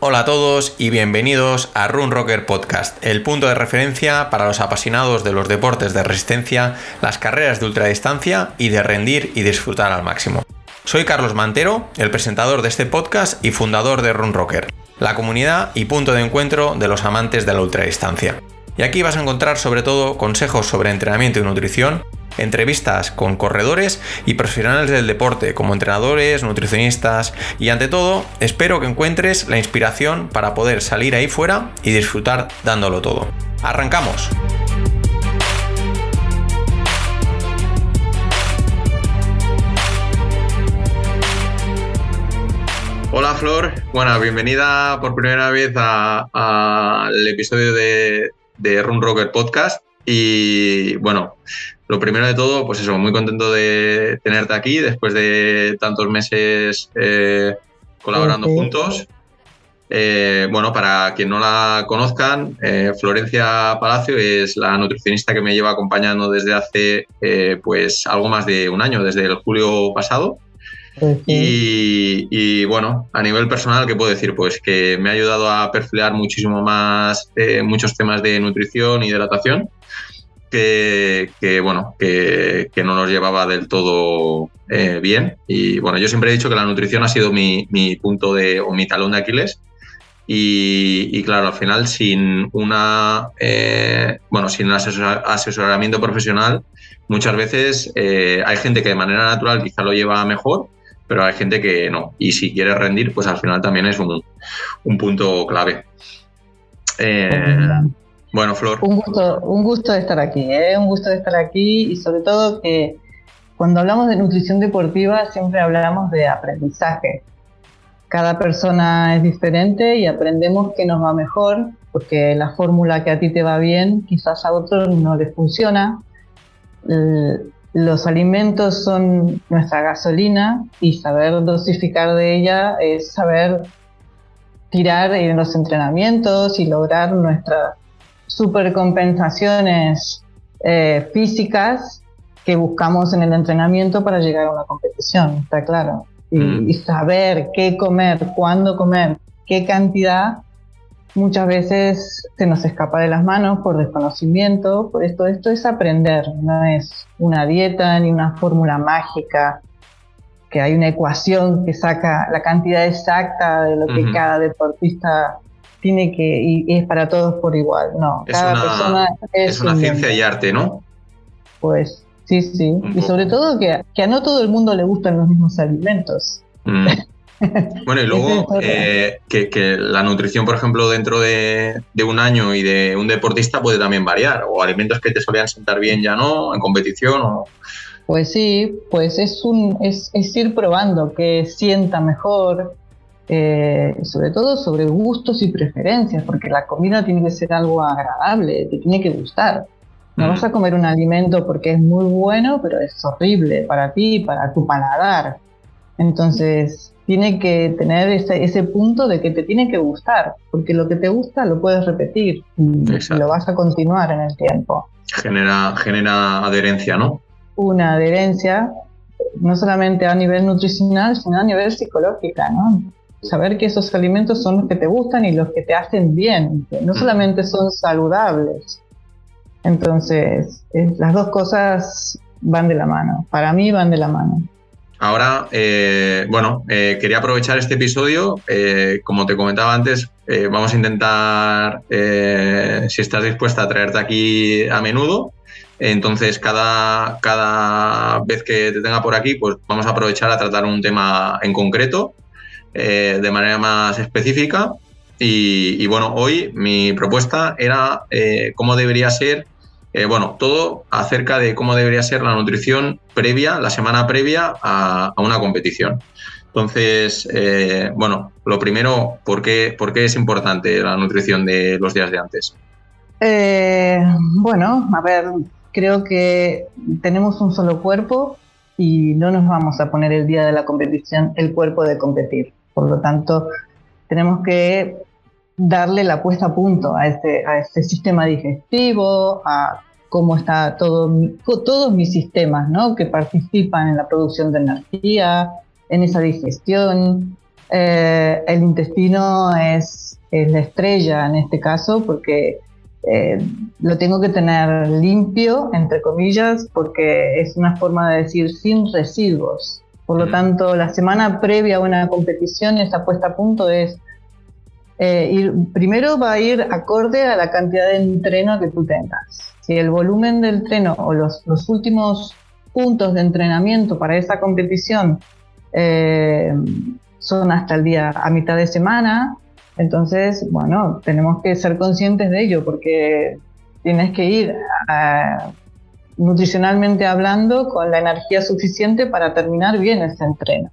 Hola a todos y bienvenidos a Run Rocker Podcast, el punto de referencia para los apasionados de los deportes de resistencia, las carreras de ultradistancia y de rendir y disfrutar al máximo. Soy Carlos Mantero, el presentador de este podcast y fundador de Run Rocker, la comunidad y punto de encuentro de los amantes de la ultradistancia. Y aquí vas a encontrar sobre todo consejos sobre entrenamiento y nutrición, entrevistas con corredores y profesionales del deporte, como entrenadores, nutricionistas y ante todo, espero que encuentres la inspiración para poder salir ahí fuera y disfrutar dándolo todo. ¡Arrancamos! Hola Flor, bueno, bienvenida por primera vez al episodio de, de Run Rocker Podcast. Y bueno, lo primero de todo, pues eso, muy contento de tenerte aquí después de tantos meses eh, colaborando juntos. Eh, bueno, para quien no la conozcan, eh, Florencia Palacio es la nutricionista que me lleva acompañando desde hace pues algo más de un año, desde el julio pasado. Y, bueno, a nivel personal, ¿qué puedo decir? Pues que me ha ayudado a perfilar muchísimo más muchos temas de nutrición y hidratación que, bueno, que, no nos llevaba del todo eh, bien. Y bueno, yo siempre he dicho que la nutrición ha sido mi, punto de, o mi talón de Aquiles. Y, claro, al final, sin una eh, bueno, sin un asesoramiento profesional, muchas veces eh, hay gente que de manera natural quizá lo lleva mejor, pero hay gente que no. Y si quieres rendir, pues al final también es un, un punto clave. Bueno, Flor. Un gusto, un gusto de estar aquí, ¿eh? un gusto de estar aquí y sobre todo que cuando hablamos de nutrición deportiva siempre hablamos de aprendizaje. Cada persona es diferente y aprendemos que nos va mejor, porque la fórmula que a ti te va bien quizás a otros no les funciona. Los alimentos son nuestra gasolina y saber dosificar de ella es saber tirar en los entrenamientos y lograr nuestra supercompensaciones eh, físicas que buscamos en el entrenamiento para llegar a una competición, está claro. Y, mm. saber qué comer, cuándo comer, qué cantidad, muchas veces se nos escapa de las manos por desconocimiento, por esto, esto es aprender, no es una dieta ni una fórmula mágica, que hay una ecuación que saca la cantidad exacta de lo que cada deportista tiene que, y es para todos por igual, no. Es cada una, persona es, una ciencia y arte, ¿no? Pues sí, sí. y sobre todo que, a no todo el mundo le gustan los mismos alimentos. Mm. Bueno, y luego eh, que, la nutrición, por ejemplo, dentro de, un año y de un deportista puede también variar, o alimentos que te solían sentar bien ya no, en competición o... Pues sí, pues es, un, es, es ir probando que sienta mejor, eh, sobre todo sobre gustos y preferencias, porque la comida tiene que ser algo agradable, te tiene que gustar. No vas a comer un alimento porque es muy bueno, pero es horrible para ti, para tu paladar. Entonces, tiene que tener ese, punto de que te tiene que gustar, porque lo que te gusta lo puedes repetir y, lo vas a continuar en el tiempo. Genera, genera adherencia, ¿no? Una adherencia, no solamente a nivel nutricional, sino a nivel psicológica, ¿no? saber que esos alimentos son los que te gustan y los que te hacen bien, que no solamente son saludables. Entonces, las dos cosas van de la mano, para mí van de la mano. Ahora, eh, bueno, eh, quería aprovechar este episodio, eh, como te comentaba antes, vamos a intentar, si estás dispuesta a traerte aquí a menudo, entonces cada, cada vez que te tenga por aquí, pues vamos a aprovechar a tratar un tema en concreto eh, de manera más específica. Y, bueno, hoy mi propuesta era eh, cómo debería ser, eh, bueno, todo acerca de cómo debería ser la nutrición previa, la semana previa a, una competición. Entonces, bueno, lo primero, ¿por qué, ¿por qué, es importante la nutrición de los días de antes? bueno, a ver, creo que tenemos un solo cuerpo y no nos vamos a poner el día de la competición el cuerpo de competir. Por lo tanto, tenemos que darle la puesta a punto a este, a este sistema digestivo, a cómo está todo, todos mis sistemas ¿no? que participan en la producción de energía, en esa digestión, Eh, el intestino es, la estrella en este caso porque eh, lo tengo que tener limpio, entre comillas, porque es una forma de decir sin residuos. Por lo tanto, la semana previa a una competición, esa puesta a punto es eh, primero va a ir acorde a la cantidad de entreno que tú tengas. Si el volumen del entreno o los, últimos puntos de entrenamiento para esa competición eh, son hasta el día a mitad de semana, entonces, bueno, tenemos que ser conscientes de ello porque tienes que ir nutricionalmente hablando con la energía suficiente para terminar bien ese entreno.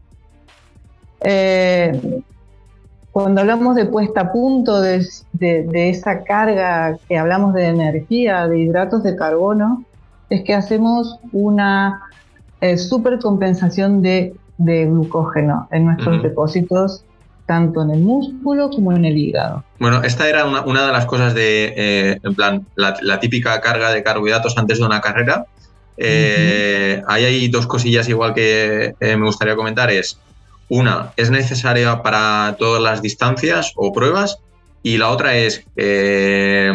Eh, cuando hablamos de puesta a punto de, esa carga que hablamos de energía, de hidratos de carbono, es que hacemos una eh, supercompensación de, glucógeno en nuestros depósitos, tanto en el músculo como en el hígado. Bueno, esta era una, de las cosas de, eh, en plan, la, típica carga de carbohidratos antes de una carrera. Eh, ahí hay dos cosillas igual que me gustaría comentar. Es, una, es necesaria para todas las distancias o pruebas. Y la otra es eh,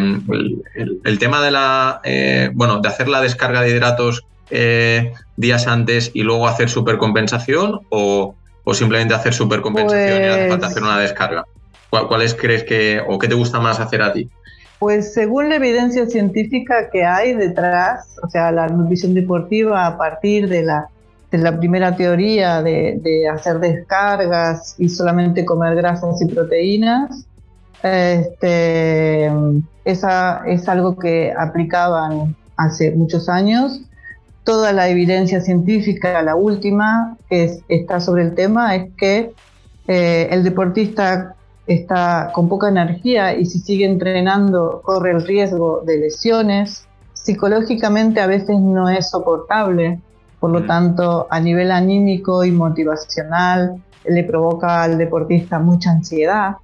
el, tema de la eh, bueno, de hacer la descarga de hidratos eh, días antes y luego hacer supercompensación o, o simplemente hacer supercompensación y hace falta hacer una descarga. ¿Cuáles crees que o qué te gusta más hacer a ti? Pues según la evidencia científica que hay detrás, o sea, la nutrición deportiva a partir de la la primera teoría de, hacer descargas y solamente comer grasas y proteínas. Este, esa es algo que aplicaban hace muchos años. Toda la evidencia científica, la última que está sobre el tema, es que eh, el deportista está con poca energía y si sigue entrenando corre el riesgo de lesiones. Psicológicamente a veces no es soportable por lo mm. tanto, a nivel anímico y motivacional, le provoca al deportista mucha ansiedad.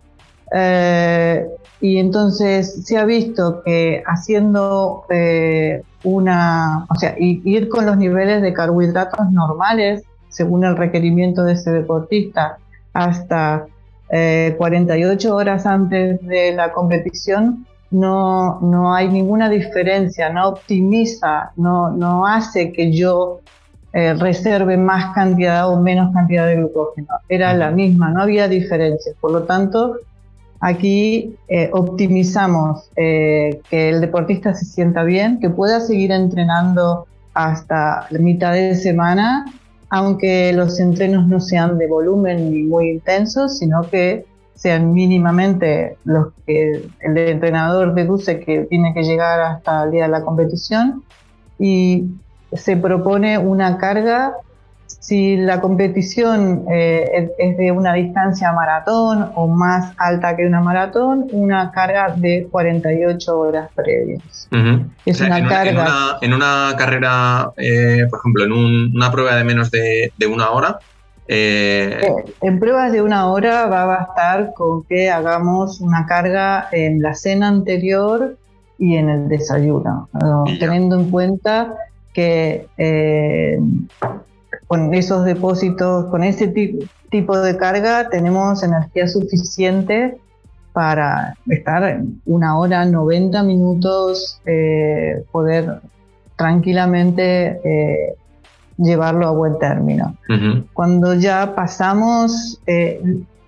Eh, y entonces se ha visto que haciendo eh, una, o sea, ir con los niveles de carbohidratos normales, según el requerimiento de ese deportista, hasta 48 eh, horas antes de la competición, no, no hay ninguna diferencia, no optimiza, no, no hace que yo eh, reserve más cantidad o menos cantidad de glucógeno. Era la misma, no había diferencias. Por lo tanto, aquí eh, optimizamos eh, que el deportista se sienta bien, que pueda seguir entrenando hasta la mitad de semana, aunque los entrenos no sean de volumen ni muy intensos, sino que sean mínimamente los que el entrenador deduce que tiene que llegar hasta el día de la competición y se propone una carga, si la competición eh, es de una distancia maratón o más alta que una maratón, una carga de 48 horas previas. Es una en, carga. En una, carrera, eh, por ejemplo, en una prueba de menos de, una hora, eh, en pruebas de una hora va a bastar con que hagamos una carga en la cena anterior y en el desayuno, teniendo en cuenta que eh, con esos depósitos, con ese tipo de carga, tenemos energía suficiente para estar una hora, 90 minutos, eh, poder tranquilamente eh, llevarlo a buen término. Cuando ya pasamos,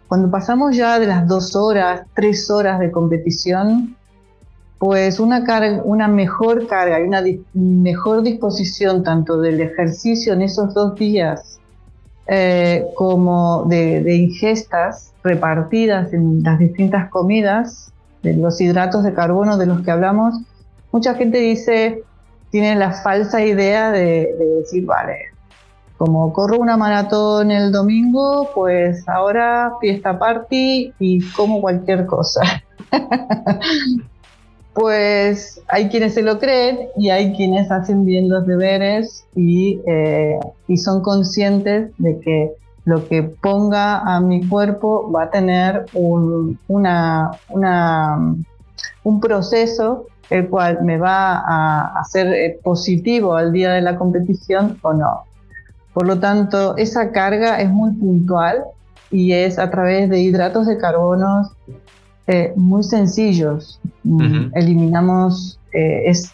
cuando pasamos ya de las dos horas, tres horas de competición, pues una, una mejor carga y una mejor disposición tanto del ejercicio en esos dos días eh, como de, ingestas repartidas en las distintas comidas, de los hidratos de carbono de los que hablamos, mucha gente dice, tiene la falsa idea de, de decir, vale, como corro una maratón el domingo, pues ahora fiesta party y como cualquier cosa. pues hay quienes se lo creen y hay quienes hacen bien los deberes y, eh, son conscientes de que lo que ponga a mi cuerpo va a tener un, una, un proceso el cual me va a hacer eh, positivo al día de la competición o no. Por lo tanto, esa carga es muy puntual y es a través de hidratos de carbono eh, muy sencillos. Mm, eliminamos, eh, es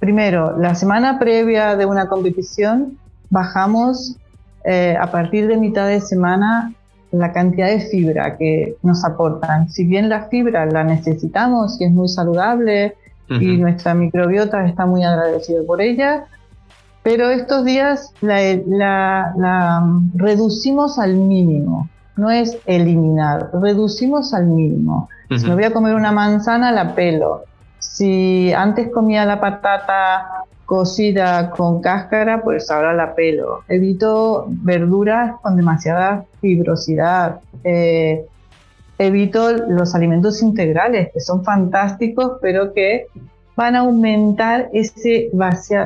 primero, la semana previa de una competición bajamos eh, a partir de mitad de semana la cantidad de fibra que nos aportan. Si bien la fibra la necesitamos y es muy saludable y nuestra microbiota está muy agradecida por ella, pero estos días la, reducimos al mínimo, no es eliminar, reducimos al mínimo. Si me voy a comer una manzana, la pelo. Si antes comía la patata cocida con cáscara, pues ahora la pelo. Evito verduras con demasiada fibrosidad. Eh, evito los alimentos integrales, que son fantásticos, pero que van a aumentar ese,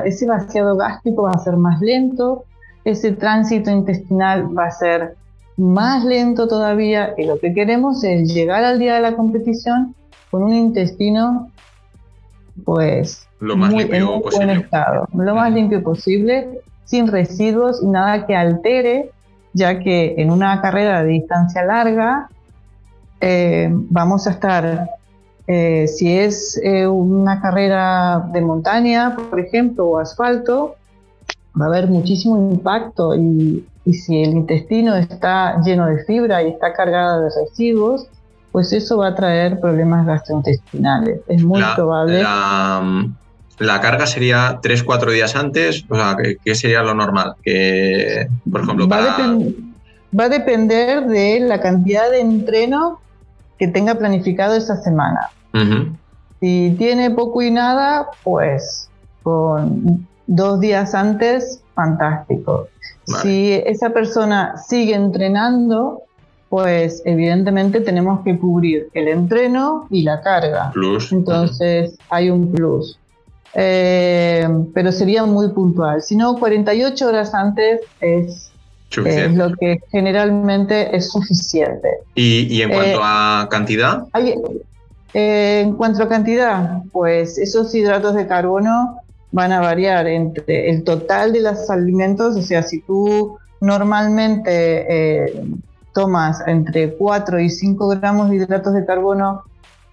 ese vaciado gástrico, va a ser más lento, ese tránsito intestinal va a ser más lento todavía y lo que queremos es llegar al día de la competición con un intestino pues lo más limpio posible. Buen estado, lo más limpio posible, sin residuos y nada que altere, ya que en una carrera de distancia larga eh, vamos a estar, eh, si es eh, una carrera de montaña, por ejemplo, o asfalto, va a haber muchísimo impacto y, y si el intestino está lleno de fibra y está cargado de residuos, pues eso va a traer problemas gastrointestinales. Es muy probable. La, carga sería 3-4 días antes, o sea, ¿qué, sería lo normal? Que, por ejemplo, va, a depender de la cantidad de entreno que tenga planificado esa semana. Si tiene poco y nada, pues con dos días antes, fantástico. Si esa persona sigue entrenando, pues evidentemente tenemos que cubrir el entreno y la carga. Entonces hay un plus. Eh, pero sería muy puntual. Si no, 48 horas antes es, lo que generalmente es suficiente. ¿Y, en cuanto eh, a cantidad? Eh, en cuanto a cantidad, pues esos hidratos de carbono van a variar entre el total de los alimentos, o sea, si tú normalmente tomas entre 4 y 5 gramos de hidratos de carbono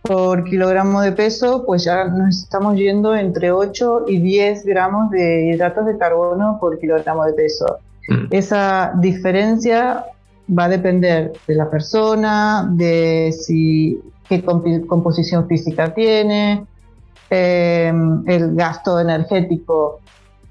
por kilogramo de peso, pues ya nos estamos yendo entre 8 y 10 gramos de hidratos de carbono por kilogramo de peso. Mm. Esa diferencia va a depender de la persona, de si qué composición física tiene, em, el gasto energético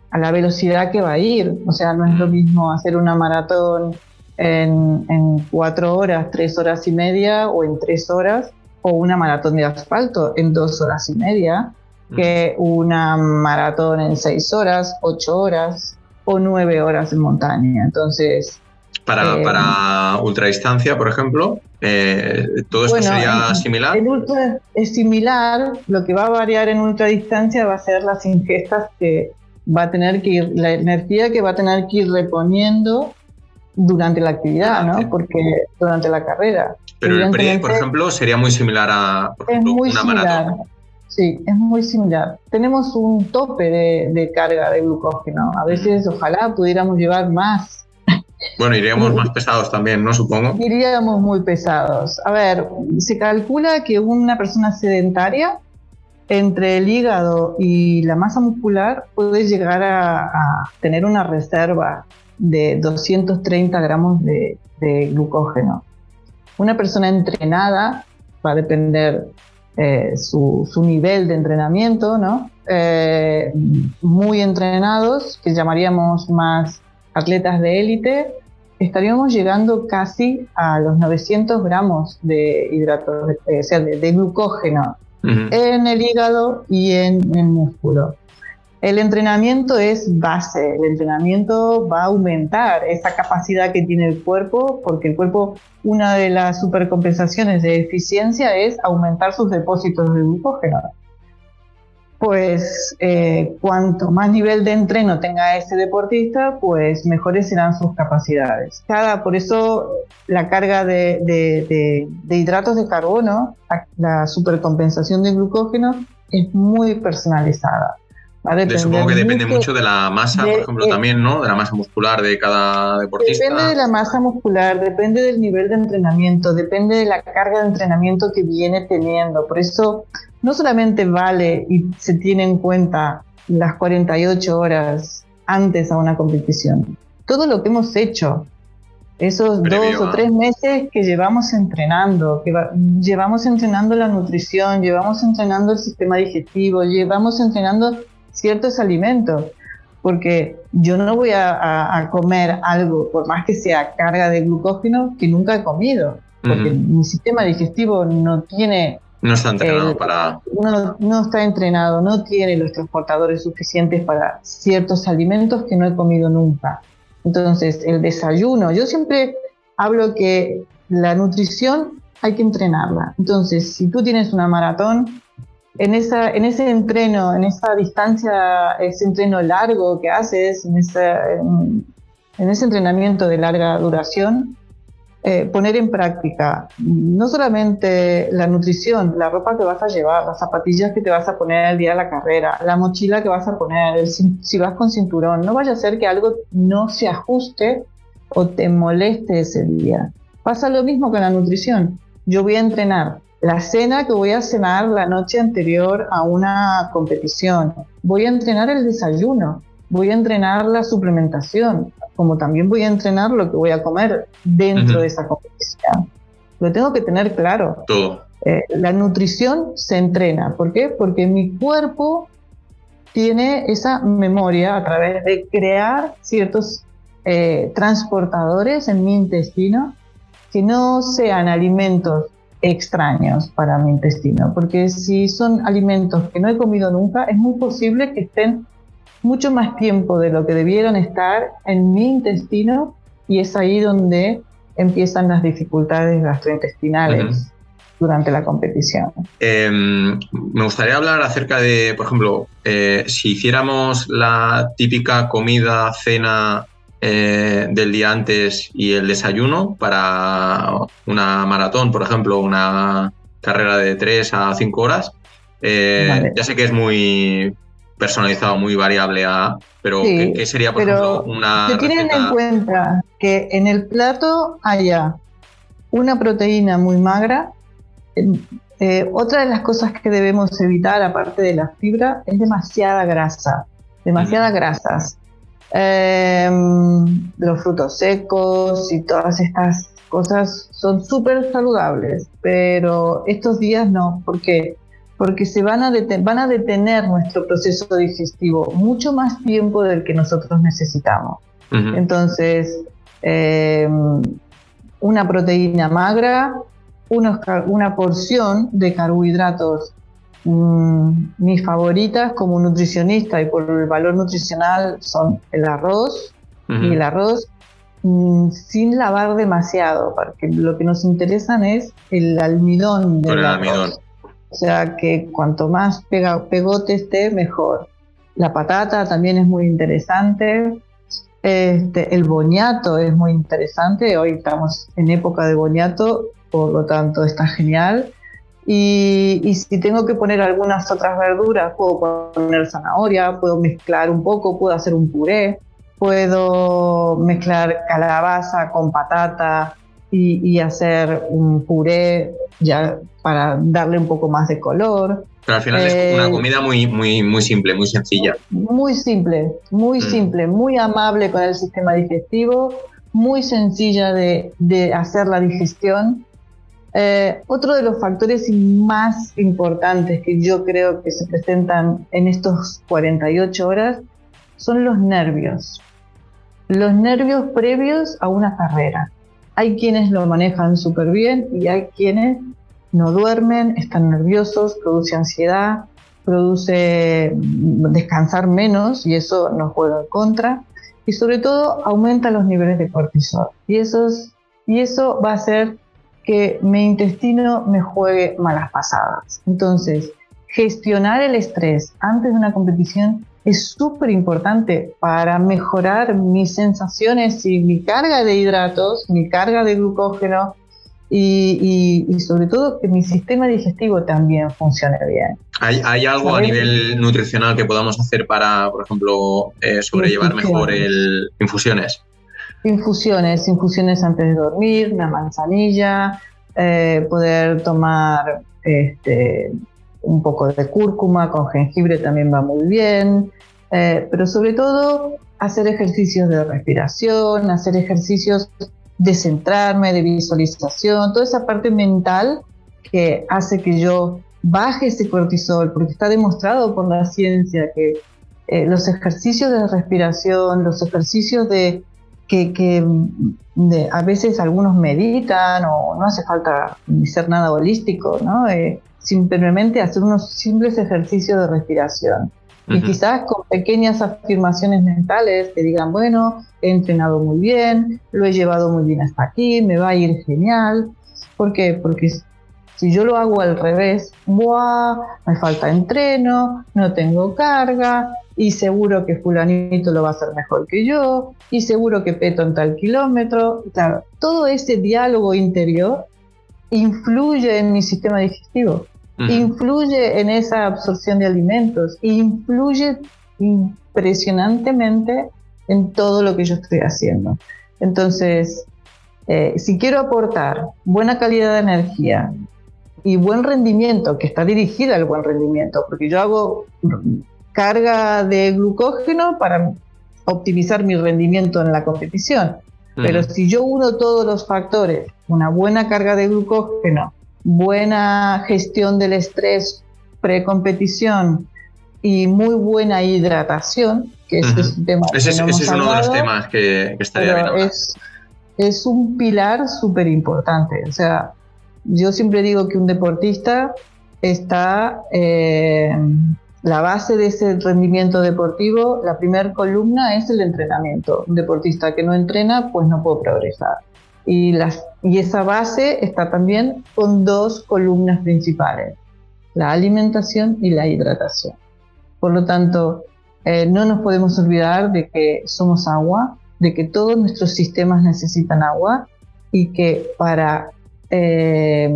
a la velocidad que va a ir. O sea, no es lo mismo hacer una maratón en, cuatro horas, tres horas y media o en tres horas, o una maratón de asfalto en dos horas y media, que una maratón en seis horas, ocho horas o nueve horas en montaña. Entonces. Para, eh, para ultradistancia, por ejemplo, eh, ¿todo esto sería similar? es similar, lo que va a variar en ultradistancia va a ser las ingestas que va a tener que ir, la energía que va a tener que ir reponiendo durante la actividad, ¿no? Porque durante la carrera. Pero el PRI, por ejemplo, sería muy similar a es muy similar. Sí, es muy similar. Tenemos un tope de, carga de glucógeno. A veces, ojalá pudiéramos llevar más. Bueno, iríamos más pesados también, ¿no? Supongo. Iríamos muy pesados. A ver, se calcula que una persona sedentaria, entre el hígado y la masa muscular, puede llegar a tener una reserva de 230 gramos de, glucógeno. Una persona entrenada, va a depender eh, su, nivel de entrenamiento, ¿no? Eh, muy entrenados, que llamaríamos más atletas de élite, estaríamos llegando casi a los 900 gramos de hidratos, o sea, de, glucógeno en el hígado y en el músculo. El entrenamiento es base, el entrenamiento va a aumentar esa capacidad que tiene el cuerpo, porque el cuerpo, una de las supercompensaciones de eficiencia es aumentar sus depósitos de glucógeno. Pues eh, cuanto más nivel de entreno tenga ese deportista, pues mejores serán sus capacidades. Cada, por eso la carga de, de hidratos de carbono, la supercompensación de glucógeno, es muy personalizada supongo que depende mucho, de la masa, por ejemplo, también, ¿no? De la masa muscular de cada deportista. Depende de la masa muscular, depende del nivel de entrenamiento, depende de la carga de entrenamiento que viene teniendo. Por eso no solamente vale y se tiene en cuenta las 48 horas antes a una competición, todo lo que hemos hecho, esos dos o tres meses que llevamos entrenando, que llevamos entrenando la nutrición, llevamos entrenando el sistema digestivo, llevamos entrenando ciertos alimentos, porque yo no voy a, comer algo, por más que sea carga de glucógeno, que nunca he comido, porque mi sistema digestivo no tiene... No está entrenado para... No, no está entrenado, no tiene los transportadores suficientes para ciertos alimentos que no he comido nunca. Entonces, el desayuno, yo siempre hablo que la nutrición hay que entrenarla. Entonces, si tú tienes una maratón, en, ese entreno, en esa distancia, ese entreno largo que haces, en, en, ese entrenamiento de larga duración, eh, poner en práctica no solamente la nutrición, la ropa que vas a llevar, las zapatillas que te vas a poner el día de la carrera, la mochila que vas a poner, si vas con cinturón, no vaya a ser que algo no se ajuste o te moleste ese día. Pasa lo mismo con la nutrición. Yo voy a entrenar la cena que voy a cenar la noche anterior a una competición. Voy a entrenar el desayuno, voy a entrenar la suplementación, como también voy a entrenar lo que voy a comer dentro de esa competición. Lo tengo que tener claro. Todo. Eh, la nutrición se entrena. ¿Por qué? Porque mi cuerpo tiene esa memoria a través de crear ciertos eh, transportadores en mi intestino que no sean alimentos extraños para mi intestino, porque si son alimentos que no he comido nunca, es muy posible que estén mucho más tiempo de lo que debieron estar en mi intestino y es ahí donde empiezan las dificultades gastrointestinales. durante la competición. Em, me gustaría hablar acerca de, por ejemplo, eh, si hiciéramos la típica comida, cena eh, del día antes y el desayuno para una maratón, por ejemplo, una carrera de 3 a 5 horas. Eh, ya sé que es muy personalizado, muy variable, a, pero ¿qué, sería, por ejemplo, una. Si tienen en cuenta que en el plato haya una proteína muy magra, eh, otra de las cosas que debemos evitar, aparte de la fibra, es demasiada grasa, demasiadas grasas. Em, los frutos secos y todas estas cosas son súper saludables, pero estos días no, porque porque se van a, van a detener nuestro proceso digestivo mucho más tiempo del que nosotros necesitamos. Entonces, em, una proteína magra, una porción de carbohidratos Mm, mis favoritas como nutricionista y por el valor nutricional son el arroz y el arroz mm, sin lavar demasiado, porque lo que nos interesan es el almidón del arroz. O sea que cuanto más pega, pegote esté, mejor. La patata también es muy interesante. Este, el boñato es muy interesante. Hoy estamos en época de boñato, por lo tanto está genial. Y, si tengo que poner algunas otras verduras, puedo poner zanahoria, puedo mezclar un poco, puedo hacer un puré, puedo mezclar calabaza con patata y, hacer un puré ya para darle un poco más de color. Pero al final es una eh, comida muy, muy, muy simple, muy sencilla. Muy simple, muy mm. simple, muy amable con el sistema digestivo, muy sencilla de, de hacer la digestión eh, otro de los factores más importantes que yo creo que se presentan en estos 48 horas son los nervios. Los nervios previos a una carrera. Hay quienes lo manejan súper bien y hay quienes no duermen, están nerviosos, produce ansiedad, produce mm, descansar menos y eso nos juega en contra. Y sobre todo aumenta los niveles de cortisol. Y, y eso va a ser que mi intestino me juegue malas pasadas. Entonces, gestionar el estrés antes de una competición es súper importante para mejorar mis sensaciones y mi carga de hidratos, mi carga de glucógeno y, sobre todo que mi sistema digestivo también funcione bien. ¿Hay, algo a nivel nutricional que podamos hacer para, por ejemplo, eh, sobrellevar mejor el infusiones? Infusiones, infusiones antes de dormir, una manzanilla, eh, poder tomar este, un poco de cúrcuma con jengibre también va muy bien, eh, pero sobre todo hacer ejercicios de respiración, hacer ejercicios de centrarme, de visualización, toda esa parte mental que hace que yo baje ese cortisol, porque está demostrado por la ciencia que eh, los ejercicios de respiración, los ejercicios de que, a veces algunos meditan o no hace falta ser nada holístico, ¿no? Eh, simplemente hacer unos simples ejercicios de respiración. Y quizás con pequeñas afirmaciones mentales que digan, bueno, he entrenado muy bien, lo he llevado muy bien hasta aquí, me va a ir genial. ¿Por qué? Porque si yo lo hago al revés, ¡buah! Me falta entreno, no tengo carga, y seguro que fulanito lo va a hacer mejor que yo, y seguro que peto en tal kilómetro. Claro, todo ese diálogo interior influye en mi sistema digestivo influye en esa absorción de alimentos, influye impresionantemente en todo lo que yo estoy haciendo. Entonces, eh, si quiero aportar buena calidad de energía y buen rendimiento, que está dirigida al buen rendimiento, porque yo hago carga de glucógeno para optimizar mi rendimiento en la competición. Pero si yo uno todos los factores, una buena carga de glucógeno, buena gestión del estrés pre-competición y muy buena hidratación, que es un tema ese, es uno de los temas que, estaría bien. Es, es un pilar súper importante. O sea, yo siempre digo que un deportista está eh, la base de ese rendimiento deportivo, la primera columna es el entrenamiento. Un deportista que no entrena, pues no puede progresar. Y, las, y esa base está también con dos columnas principales, la alimentación y la hidratación. Por lo tanto, eh, no nos podemos olvidar de que somos agua, de que todos nuestros sistemas necesitan agua y que para eh,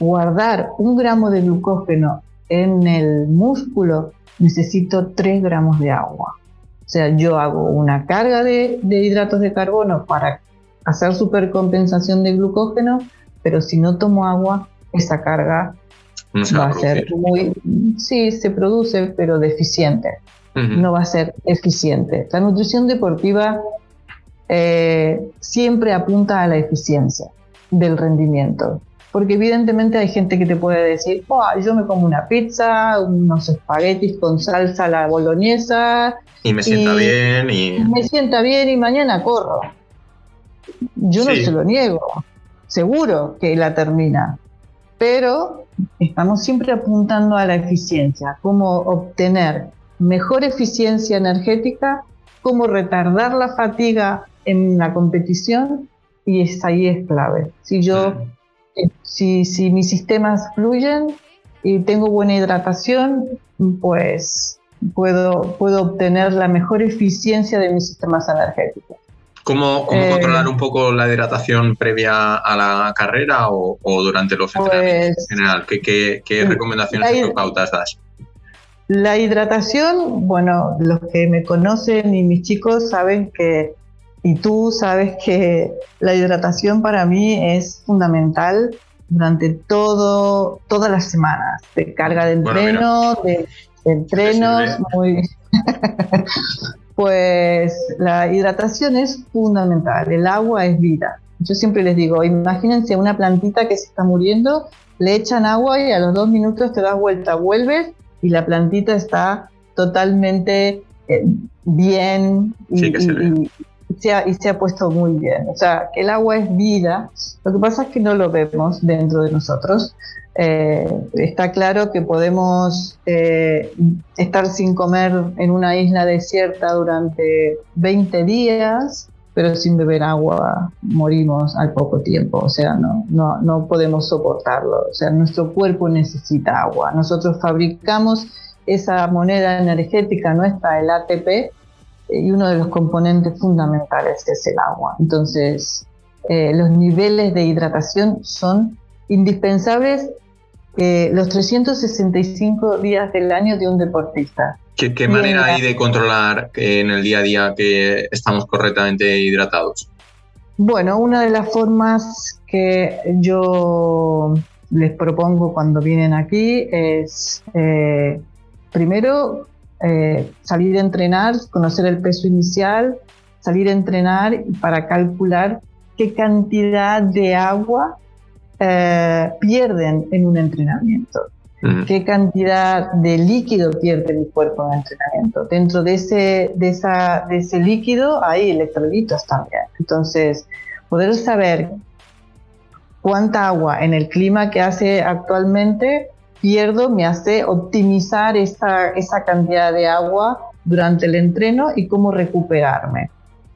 guardar un gramo de glucógeno en el músculo necesito 3 gramos de agua. O sea, yo hago una carga de, de hidratos de carbono para hacer supercompensación de glucógeno, pero si no tomo agua, esa carga va, a ser muy, sí, se produce, pero deficiente. No va a ser eficiente. La nutrición deportiva eh, siempre apunta a la eficiencia del rendimiento. Porque evidentemente hay gente que te puede decir, oh, yo me como una pizza, unos espaguetis con salsa a la boloñesa. Y me sienta bien. Y... Me sienta bien y mañana corro. Yo no se lo niego, seguro que la termina, pero estamos siempre apuntando a la eficiencia, cómo obtener mejor eficiencia energética, cómo retardar la fatiga en la competición y es, ahí es clave. Si yo, si, si mis sistemas fluyen y tengo buena hidratación, pues puedo, puedo obtener la mejor eficiencia de mis sistemas energéticos. ¿Cómo, eh, controlar un poco la hidratación previa a la carrera o, durante los entrenamientos pues, en general? ¿Qué, recomendaciones o pautas das? La hidratación, bueno, los que me conocen y mis chicos saben que, y tú sabes que la hidratación para mí es fundamental durante todo, todas las semanas, de carga de entreno, de, entrenos, muy... Pues la hidratación es fundamental, el agua es vida. Yo siempre les digo, imagínense una plantita que se está muriendo, le echan agua y a los dos minutos te das vuelta, vuelves y la plantita está totalmente eh, bien y, se ha, y, se ha, puesto muy bien. O sea, que el agua es vida, lo que pasa es que no lo vemos dentro de nosotros. Eh, está claro que podemos eh, estar sin comer en una isla desierta durante 20 días, pero sin beber agua morimos al poco tiempo, o sea, no, no, no podemos soportarlo, o sea, nuestro cuerpo necesita agua. Nosotros fabricamos esa moneda energética nuestra, el ATP, y uno de los componentes fundamentales es el agua. Entonces, eh, los niveles de hidratación son indispensables eh, los 365 días del año de un deportista. ¿Qué, manera hay de controlar en el día a día que estamos correctamente hidratados? Bueno, una de las formas que yo les propongo cuando vienen aquí es eh, primero eh, salir a entrenar, conocer el peso inicial, salir a entrenar para calcular qué cantidad de agua eh, pierden en un entrenamiento, qué cantidad de líquido pierde el cuerpo en entrenamiento. Dentro de ese, de, esa, de ese líquido hay electrolitos también. Entonces, poder saber cuánta agua en el clima que hace actualmente pierdo me hace optimizar esa, esa cantidad de agua durante el entreno y cómo recuperarme.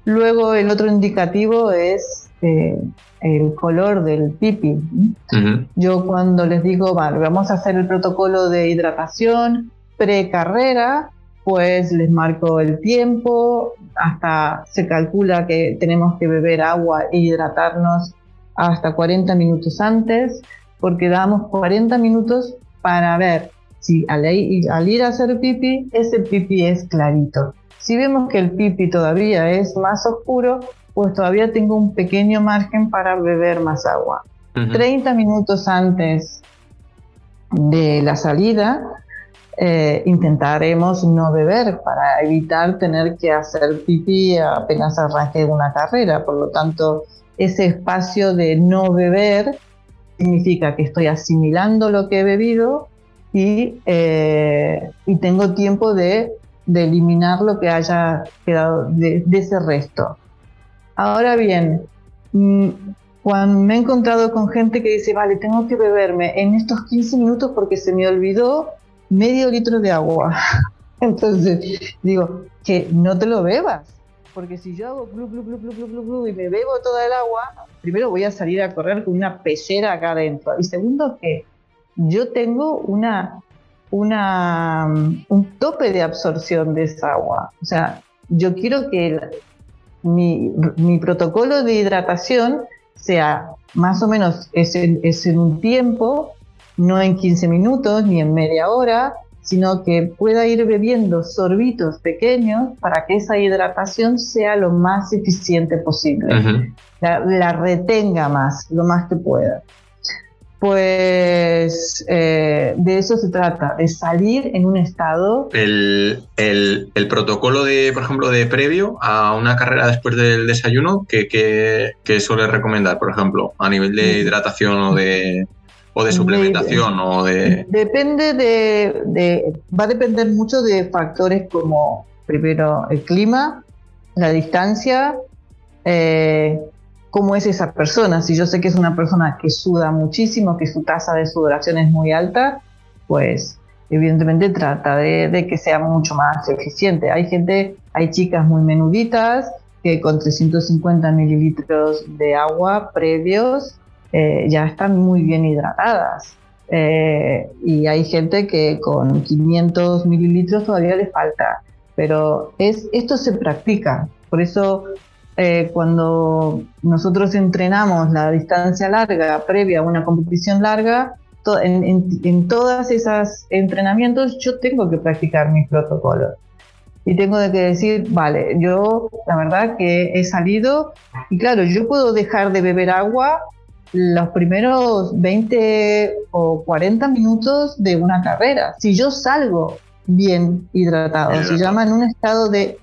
Luego el otro indicativo es eh, el color del pipi. Yo cuando les digo, vale, vamos a hacer el protocolo de hidratación pre-carrera, pues les marco el tiempo, hasta se calcula que tenemos que beber agua e hidratarnos hasta 40 minutos antes, porque damos 40 minutos para ver si al, ir a hacer pipi, ese pipi es clarito. Si vemos que el pipi todavía es más oscuro, pues todavía tengo un pequeño margen para beber más agua. 30 minutos antes de la salida, eh, intentaremos no beber para evitar tener que hacer pipí apenas arranque una carrera. Por lo tanto, ese espacio de no beber significa que estoy asimilando lo que he bebido y, eh, y tengo tiempo de, de, eliminar lo que haya quedado de, ese resto. Ahora bien, mm, cuando me he encontrado con gente que dice, vale, tengo que beberme en estos 15 minutos porque se me olvidó medio litro de agua. Entonces, digo, que no te lo bebas, porque si yo hago glu, glu, glu, y me bebo toda el agua, primero voy a salir a correr con una pecera acá adentro. Y segundo, que yo tengo una, un tope de absorción de esa agua. O sea, yo quiero que mi, mi, protocolo de hidratación sea más o menos es en un tiempo no en 15 minutos ni en media hora, sino que pueda ir bebiendo sorbitos pequeños para que esa hidratación sea lo más eficiente posible, la, retenga más, lo más que pueda. Pues eh, de eso se trata, de salir en un estado... El, protocolo de, por ejemplo, de previo a una carrera después del desayuno, ¿qué, suele recomendar, por ejemplo, a nivel de hidratación o de, o de suplementación o de... Depende de, Va a depender mucho de factores como, primero, el clima, la distancia, eh, cómo es esa persona. Si yo sé que es una persona que suda muchísimo, que su tasa de sudoración es muy alta, pues evidentemente trata de, de que sea mucho más eficiente. Hay gente, hay chicas muy menuditas que con 350 mililitros de agua previos eh, ya están muy bien hidratadas. Eh, y hay gente que con 500 mililitros todavía le falta. Pero es, esto se practica. Por eso eh, cuando nosotros entrenamos la distancia larga previa a una competición larga, en, en, en todas esas entrenamientos yo tengo que practicar mis protocolos y tengo que decir, vale, yo la verdad que he salido y claro, yo puedo dejar de beber agua los primeros 20 o 40 minutos de una carrera. Si yo salgo bien hidratado, se llama en un estado de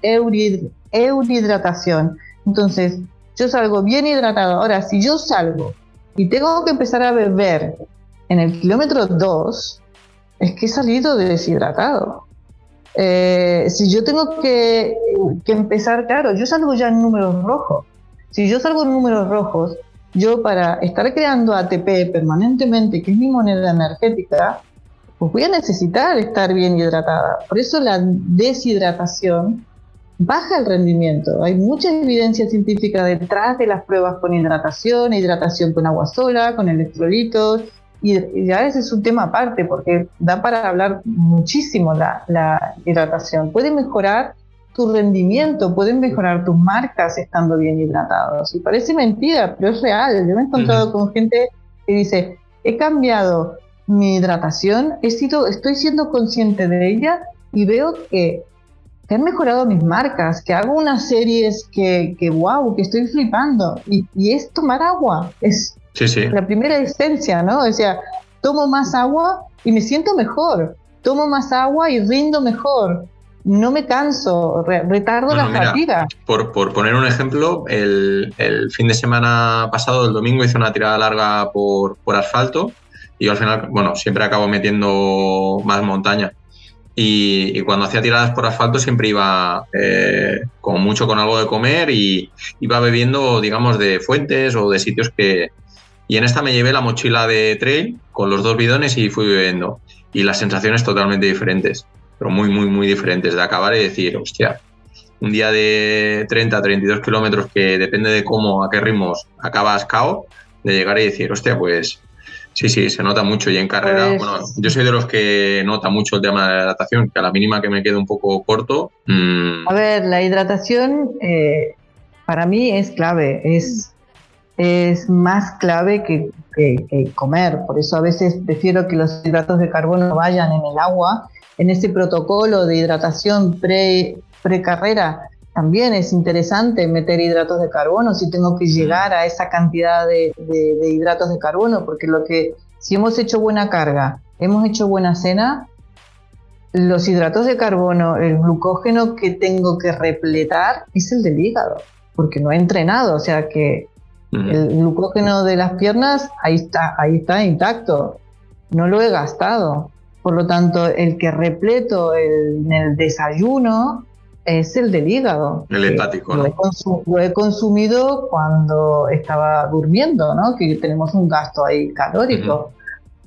euridratación. Entonces, yo salgo bien hidratado. Ahora, si yo salgo y tengo que empezar a beber en el kilómetro 2, es que he salido deshidratado. Eh, si yo tengo que, que empezar, claro, yo salgo ya en números rojos. Si yo salgo en números rojos, yo para estar creando ATP permanentemente, que es mi moneda energética, pues voy a necesitar estar bien hidratada. Por eso la deshidratación baja el rendimiento. Hay mucha evidencia científica detrás de las pruebas con hidratación, hidratación con agua sola, con electrolitos, y ya ese es un tema aparte porque da para hablar muchísimo la, la hidratación. Puede mejorar tu rendimiento, pueden mejorar tus marcas estando bien hidratados. Y parece mentira, pero es real. Yo me he encontrado con gente que dice, he cambiado mi hidratación, he sido, estoy siendo consciente de ella y veo que, han mejorado mis marcas, que hago unas series que, que wow, que estoy flipando. Y, y es tomar agua, es la primera esencia, ¿no? O sea, tomo más agua y me siento mejor, tomo más agua y rindo mejor. No me canso, retardo la fatiga. Por, por, poner un ejemplo, el, el, fin de semana pasado, el domingo, hice una tirada larga por, por asfalto y yo al final, bueno, siempre acabo metiendo más montaña. Y, cuando hacía tiradas por asfalto siempre iba eh, como mucho con algo de comer y iba bebiendo, digamos, de fuentes o de sitios que... Y en esta me llevé la mochila de trail con los dos bidones y fui bebiendo. Y las sensaciones totalmente diferentes, pero muy, muy, muy diferentes. De acabar y decir, hostia, un día de 30, 32 kilómetros que depende de cómo, a qué ritmos acabas cao, de llegar y decir, hostia, pues Sí, sí, se nota mucho y en carrera, pues bueno, yo soy de los que nota mucho el tema de la hidratación, que a la mínima que me quede un poco corto. Mm. A ver, la hidratación eh, para mí es clave, es, es más clave que, comer, por eso a veces prefiero que los hidratos de carbono vayan en el agua, en ese protocolo de hidratación pre, pre carrera también es interesante meter hidratos de carbono si tengo que llegar a esa cantidad de, hidratos de carbono, porque lo que, si hemos hecho buena carga, hemos hecho buena cena, los hidratos de carbono, el glucógeno que tengo que repletar es el del hígado, porque no he entrenado, o sea que el glucógeno de las piernas ahí está, ahí está intacto, no lo he gastado. Por lo tanto, el que repleto en el desayuno es el del hígado. El hepático, ¿no? Lo he, consumido cuando estaba durmiendo, ¿no? Que tenemos un gasto ahí calórico.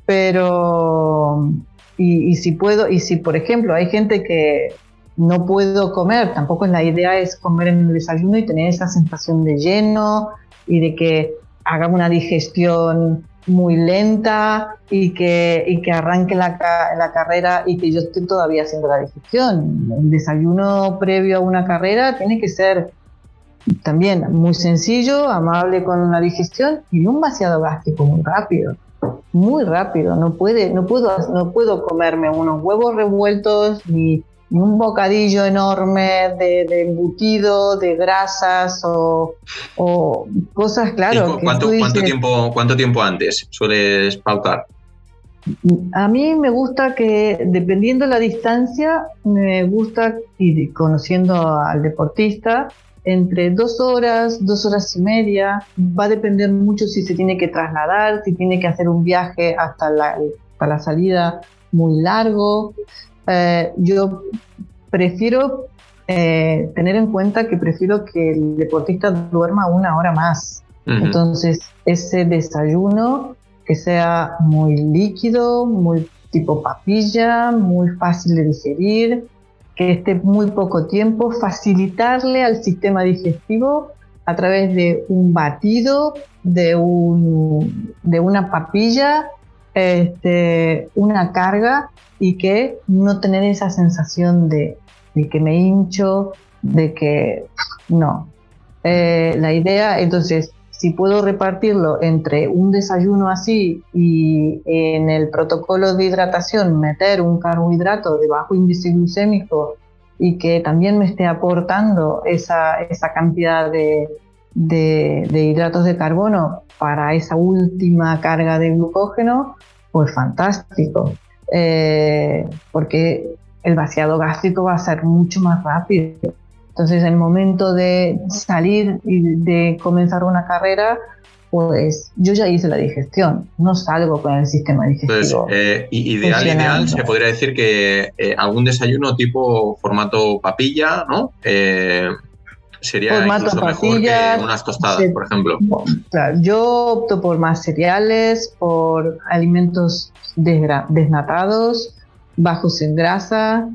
Pero, y, si puedo, y si por ejemplo hay gente que no puedo comer, tampoco la idea es comer en el desayuno y tener esa sensación de lleno y de que haga una digestión muy lenta y que, y que arranque la, la, carrera y que yo esté todavía haciendo la digestión. El desayuno previo a una carrera tiene que ser también muy sencillo, amable con la digestión y un vaciado gástrico muy rápido. Muy rápido, no, puede, no, puedo, no puedo comerme unos huevos revueltos ni, un bocadillo enorme de, embutido, de grasas o, cosas, claro. ¿Cuánto, tiempo, ¿Cuánto tiempo antes sueles pautar? A mí me gusta que, dependiendo de la distancia, me gusta, y conociendo al deportista, entre dos horas, dos horas y media, va a depender mucho si se tiene que trasladar, si tiene que hacer un viaje hasta la, la salida muy largo. Eh, yo prefiero eh, tener en cuenta que prefiero que el deportista duerma una hora más. Entonces, ese desayuno que sea muy líquido, muy tipo papilla, muy fácil de digerir, que esté muy poco tiempo, facilitarle al sistema digestivo a través de un batido, de, un, de una papilla, este, una carga y que no tener esa sensación de, que me hincho, de que no. Eh, la idea, entonces, si puedo repartirlo entre un desayuno así y en el protocolo de hidratación meter un carbohidrato de bajo índice glucémico y que también me esté aportando esa, esa cantidad de, de, de, hidratos de carbono para esa última carga de glucógeno, pues fantástico. Eh, porque el vaciado gástrico va a ser mucho más rápido. Entonces, en el momento de salir y de comenzar una carrera, pues yo ya hice la digestión, no salgo con el sistema digestivo. Entonces, eh, ideal, ideal, se podría decir que eh, algún desayuno tipo formato papilla, ¿no? Sería incluso mejor que unas tostadas, por ejemplo. yo opto por más cereales, por alimentos desnatados, bajos en grasa.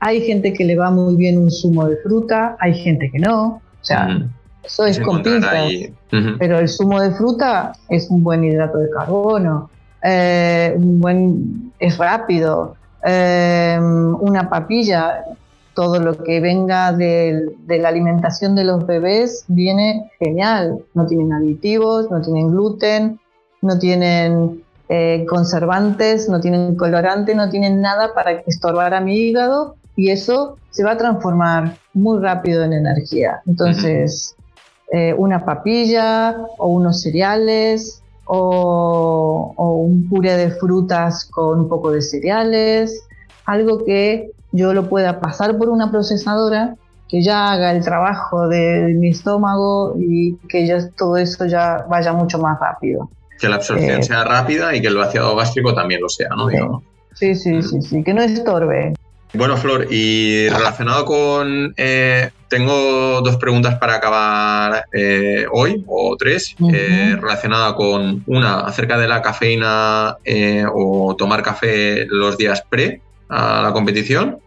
Hay gente que le va muy bien un zumo de fruta, hay gente que no. O sea, mm. eso es, con Pero el zumo de fruta es un buen hidrato de carbono, eh, un buen, es rápido. Eh, una papilla todo lo que venga de, la alimentación de los bebés viene genial. No tienen aditivos, no tienen gluten, no tienen eh, conservantes, no tienen colorante, no tienen nada para estorbar a mi hígado y eso se va a transformar muy rápido en energía. Entonces, eh, una papilla o unos cereales o, o un puré de frutas con un poco de cereales, algo que yo lo pueda pasar por una procesadora que ya haga el trabajo de, mi estómago y que ya todo eso ya vaya mucho más rápido. Que la absorción eh, sea rápida y que el vaciado gástrico también lo sea, ¿no? Sí, sí, sí, sí, que no estorbe. Bueno, Flor, y relacionado con... Eh, tengo dos preguntas para acabar eh, hoy, o tres, relacionada con una acerca de la cafeína o tomar café los días pre a la competición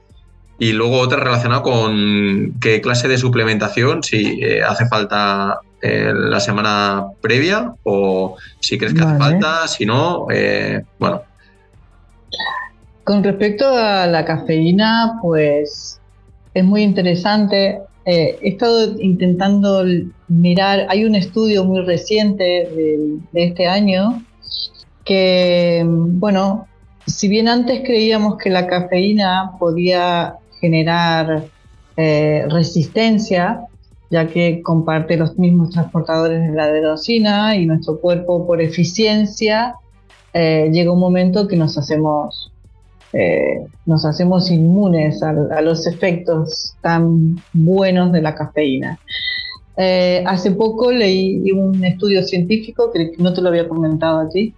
y luego otra relacionada con qué clase de suplementación, si eh, hace falta eh, la semana previa o si crees que hace falta, si no, eh, bueno. Con respecto a la cafeína, pues es muy interesante. he estado intentando mirar, hay un estudio muy reciente de, de este año que, bueno, si bien antes creíamos que la cafeína podía generar eh, resistencia, ya que comparte los mismos transportadores de la adenosina y nuestro cuerpo por eficiencia eh, llega un momento que nos hacemos, eh, nos hacemos inmunes a, los efectos tan buenos de la cafeína. hace poco leí un estudio científico, que no te lo había comentado a ti,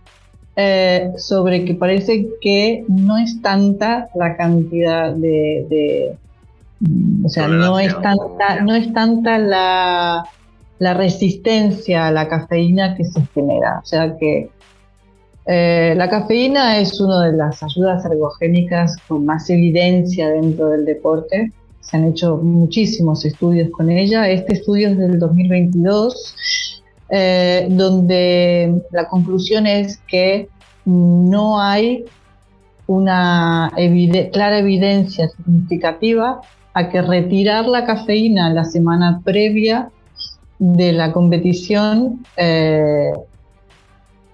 eh, sobre que parece que no es tanta la cantidad de, o sea, no es tanta, no es tanta la, la, resistencia a la cafeína que se genera. O sea que eh, la cafeína es una de las ayudas ergogénicas con más evidencia dentro del deporte. Se han hecho muchísimos estudios con ella. Este estudio es del 2022 eh, donde la conclusión es que no hay una clara evidencia significativa a que retirar la cafeína la semana previa de la competición eh,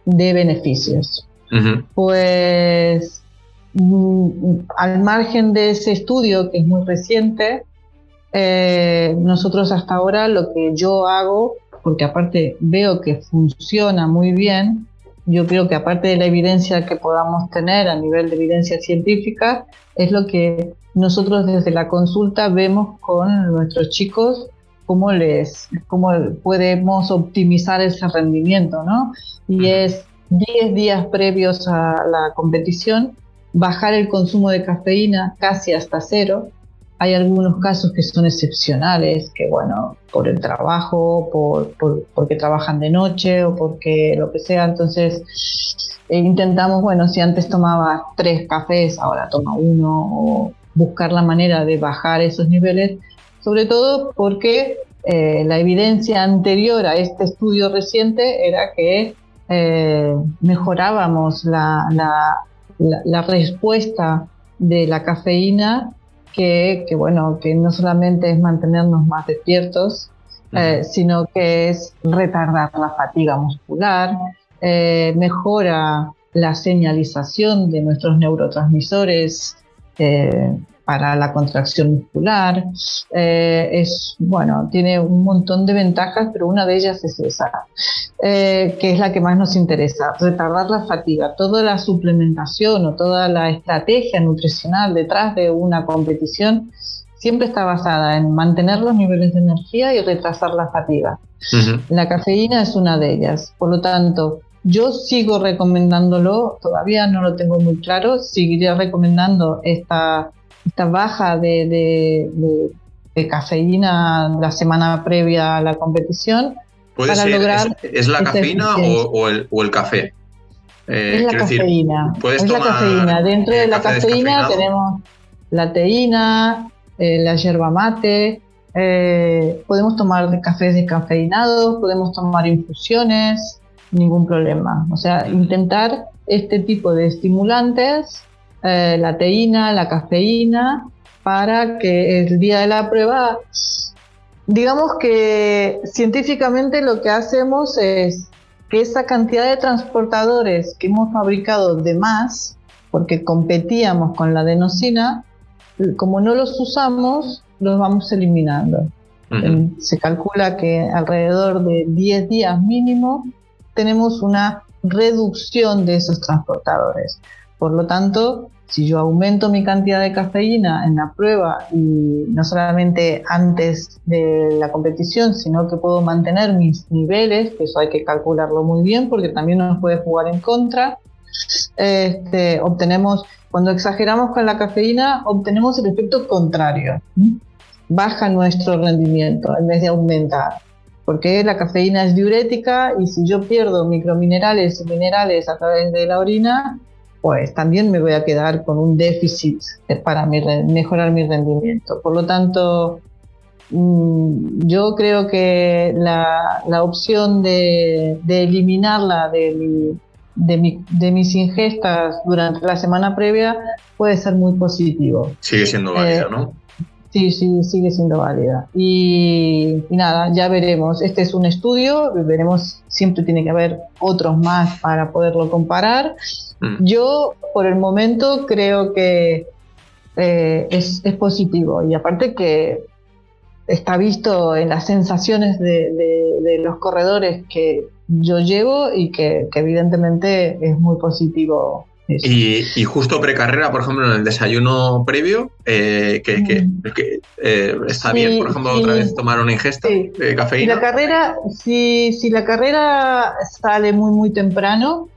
de beneficios. Pues mm, al margen de ese estudio, que es muy reciente, eh, nosotros hasta ahora lo que yo hago porque aparte veo que funciona muy bien. Yo creo que aparte de la evidencia que podamos tener a nivel de evidencia científica, es lo que nosotros desde la consulta vemos con nuestros chicos, cómo, les, cómo podemos optimizar ese rendimiento, ¿no? Y es 10 días previos a la competición, bajar el consumo de cafeína casi hasta cero, hay algunos casos que son excepcionales, que bueno, por el trabajo, por, porque trabajan de noche o porque lo que sea, entonces eh, intentamos, bueno, si antes tomaba tres cafés, ahora toma uno, o buscar la manera de bajar esos niveles, sobre todo porque eh, la evidencia anterior a este estudio reciente era que eh, mejorábamos la, la respuesta de la cafeína que, bueno, que no solamente es mantenernos más despiertos, eh, sino que es retardar la fatiga muscular, eh, mejora la señalización de nuestros neurotransmisores eh, para la contracción muscular. Eh, es, bueno, tiene un montón de ventajas, pero una de ellas es esa, eh, que es la que más nos interesa, retardar la fatiga. Toda la suplementación o toda la estrategia nutricional detrás de una competición siempre está basada en mantener los niveles de energía y retrasar la fatiga. La cafeína es una de ellas. Por lo tanto, yo sigo recomendándolo, todavía no lo tengo muy claro, seguiré recomendando esta esta baja de, cafeína la semana previa a la competición. ¿Puede para lograr ¿Es, la cafeína o, el, café? Eh, es la cafeína. es la cafeína. Dentro de la cafeína tenemos la teína, eh, la yerba mate, eh, podemos tomar cafés descafeinados, podemos tomar infusiones, ningún problema. O sea, intentar este tipo de estimulantes eh, la teína, la cafeína, para que el día de la prueba, digamos que científicamente lo que hacemos es que esa cantidad de transportadores que hemos fabricado de más, porque competíamos con la adenosina, como no los usamos, los vamos eliminando. Se calcula que alrededor de 10 días mínimo tenemos una reducción de esos transportadores. Por lo tanto, si yo aumento mi cantidad de cafeína en la prueba y no solamente antes de la competición, sino que puedo mantener mis niveles, que eso hay que calcularlo muy bien porque también nos puede jugar en contra, este, obtenemos, cuando exageramos con la cafeína, obtenemos el efecto contrario. Baja nuestro rendimiento en vez de aumentar porque la cafeína es diurética y si yo pierdo microminerales y minerales a través de la orina, pues también me voy a quedar con un déficit para mejorar mi rendimiento. Por lo tanto, mm, yo creo que la, opción de, eliminarla de, de, mis ingestas durante la semana previa puede ser muy positivo. Sigue siendo válida, eh, ¿no? Sí, sí, sigue siendo válida. Y, nada, ya veremos. Este es un estudio, veremos, siempre tiene que haber otros más para poderlo comparar. Mm. Yo, por el momento, creo que eh, es, positivo. Y aparte que está visto en las sensaciones de, los corredores que yo llevo y que evidentemente es muy positivo y, justo precarrera, por ejemplo, en el desayuno previo, eh, que, eh, está bien, por ejemplo, otra vez tomar una ingesta de cafeína. Si la carrera, si, si la carrera sale muy, muy temprano,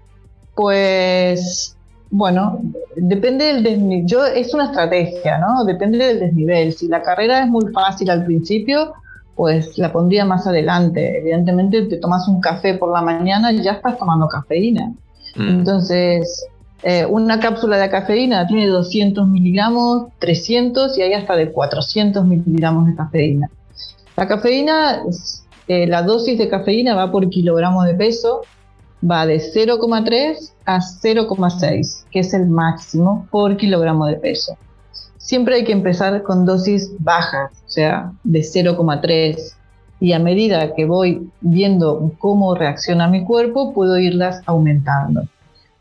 pues bueno, depende del desnivel. Yo, es una estrategia, ¿no? Depende del desnivel. Si la carrera es muy fácil al principio, pues la pondría más adelante. Evidentemente, te tomas un café por la mañana y ya estás tomando cafeína. Mm. Entonces, eh, una cápsula de cafeína tiene 200 miligramos, 300 y hay hasta de 400 miligramos de cafeína. La cafeína, eh, la dosis de cafeína va por kilogramo de peso, va de 0,3 a 0,6, que es el máximo por kilogramo de peso. Siempre hay que empezar con dosis bajas, o sea, de 0,3 y a medida que voy viendo cómo reacciona mi cuerpo, puedo irlas aumentando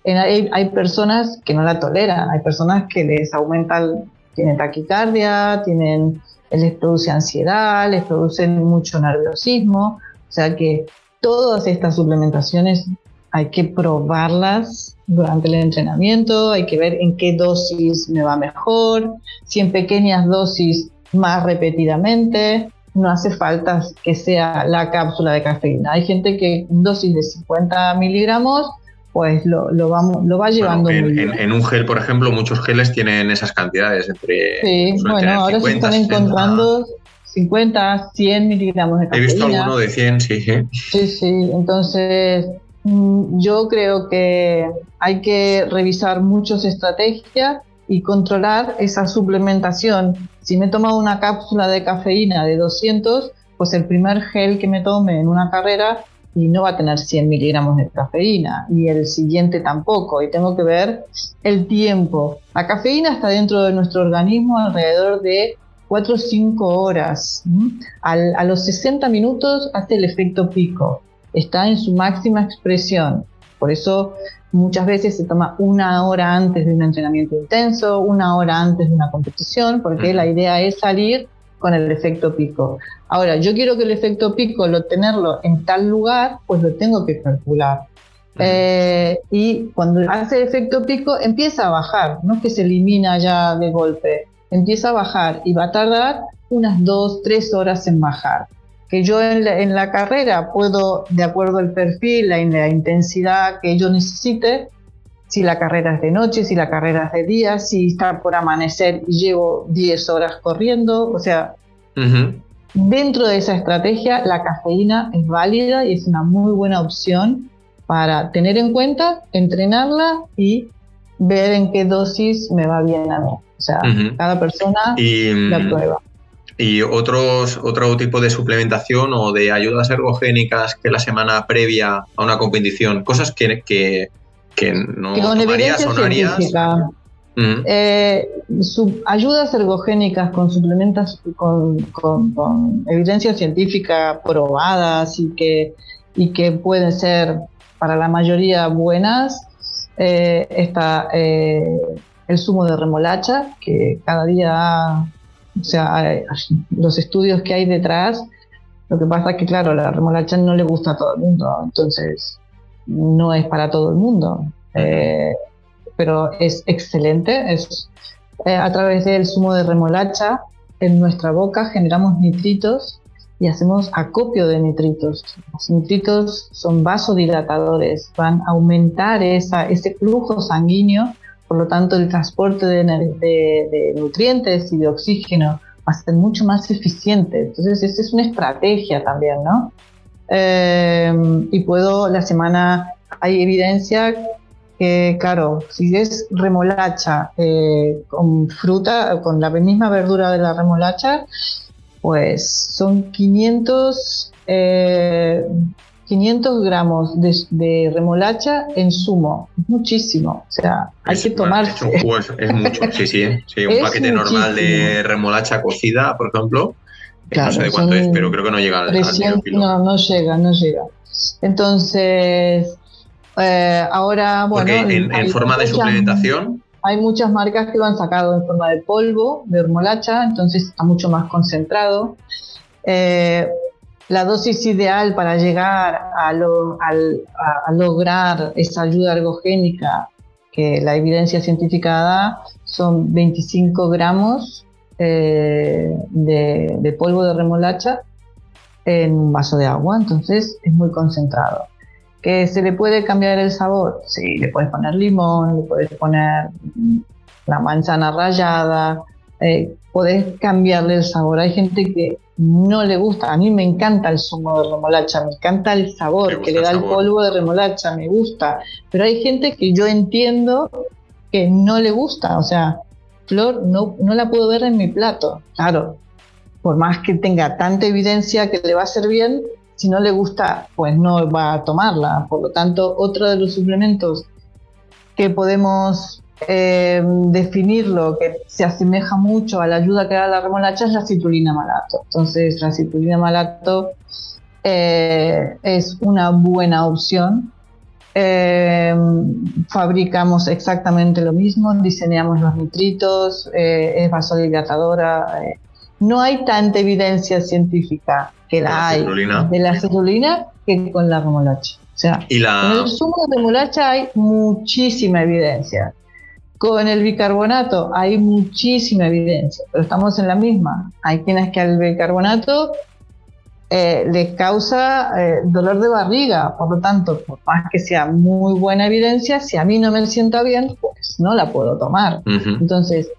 hay, personas que no la toleran, hay personas que les aumenta, tienen taquicardia, tienen, les produce ansiedad, les produce mucho nerviosismo, o sea que todas estas suplementaciones hay que probarlas durante el entrenamiento, hay que ver en qué dosis me va mejor, si en pequeñas dosis más repetidamente, no hace falta que sea la cápsula de cafeína. Hay gente que en dosis de 50 miligramos pues lo, lo, vamos, lo va llevando en, muy bien. En, un gel, por ejemplo, muchos geles tienen esas cantidades entre... Sí, bueno, ahora se están encontrando 50, 100 miligramos de cafeína. He visto alguno de 100, sí. Sí, sí, entonces mm, yo creo que hay que revisar muchas estrategias y controlar esa suplementación. Si me he tomado una cápsula de cafeína de 200, pues el primer gel que me tome en una carrera y no va a tener 100 miligramos de cafeína y el siguiente tampoco y tengo que ver el tiempo. La cafeína está dentro de nuestro organismo alrededor de 4 o 5 horas. a los 60 minutos hace el efecto pico, está en su máxima expresión. Por eso muchas veces se toma una hora antes de un entrenamiento intenso, una hora antes de una competición, porque la idea es salir con el efecto pico. Ahora, yo quiero que el efecto pico lo tenerlo en tal lugar, pues lo tengo que calcular. Eh, y cuando hace efecto pico empieza a bajar, no es que se elimina ya de golpe, empieza a bajar y va a tardar unas dos, tres horas en bajar. Que yo en la, carrera puedo, de acuerdo al perfil, la, la intensidad que yo necesite, si la carrera es de noche, si la carrera es de día, si está por amanecer y llevo 10 horas corriendo, o sea, dentro de esa estrategia la cafeína es válida y es una muy buena opción para tener en cuenta, entrenarla y ver en qué dosis me va bien a mí. O sea, cada persona la mm, prueba. ¿Y otros, otro tipo de suplementación o de ayudas ergogénicas que la semana previa a una competición? Cosas que, que, que no con evidencia científica. Eh, ayudas ergogénicas con suplementos con, evidencia científica probadas y que, y que pueden ser para la mayoría buenas. Eh, está eh, el zumo de remolacha, que cada día, o sea, los estudios que hay detrás, lo que pasa es que, claro, la remolacha no le gusta a todo el mundo, entonces no es para todo el mundo pero es excelente. Es, eh, a través del zumo de remolacha en nuestra boca generamos nitritos y hacemos acopio de nitritos. Los nitritos son vasodilatadores, van a aumentar esa, ese flujo sanguíneo, por lo tanto el transporte de, de, nutrientes y de oxígeno va a ser mucho más eficiente. Entonces, esta es una estrategia también, ¿no? Eh, y puedo, la semana hay evidencia que, claro, si es remolacha eh, con fruta, con la misma verdura de la remolacha, pues son 500, 500 eh, gramos de, remolacha en zumo. Muchísimo. O sea, hay que tomar. Es, mucho, sí, sí. sí un paquete normal de remolacha cocida, por ejemplo. No sé de cuánto es, pero creo que no llega al, No, no llega, no llega. Entonces, eh, ahora, bueno. en, forma de suplementación. Hay muchas marcas que lo han sacado en forma de polvo, de hormolacha, entonces está mucho más concentrado. Eh, la dosis ideal para llegar a, lograr esa ayuda ergogénica que la evidencia científica da son 25 gramos eh, de, de polvo de remolacha en un vaso de agua, entonces es muy concentrado. Que se le puede cambiar el sabor. Sí, le puedes poner limón, le puedes poner la manzana rallada, eh, podés cambiarle el sabor. Hay gente que no le gusta, a mí me encanta el zumo de remolacha, me encanta el sabor que le da el, polvo de remolacha, me gusta, pero hay gente que yo entiendo que no le gusta, o sea, flor no, no la puedo ver en mi plato, claro, por más que tenga tanta evidencia que le va a hacer bien, si no le gusta, pues no va a tomarla. Por lo tanto, otro de los suplementos que podemos eh, definirlo, que se asemeja mucho a la ayuda que da la remolacha, es la citulina malato. Entonces, la citulina malato eh, es una buena opción. Eh, fabricamos exactamente lo mismo, diseñamos los nitritos, es vasodilatadora. no hay tanta evidencia científica que la, hay de la citulina que con la remolacha. O sea, con el zumo de remolacha hay muchísima evidencia. Con el bicarbonato hay muchísima evidencia, pero estamos en la misma. Hay quienes que al bicarbonato eh, les causa eh, dolor de barriga, por lo tanto, por más que sea muy buena evidencia, si a mí no me sienta bien, pues no la puedo tomar. Entonces,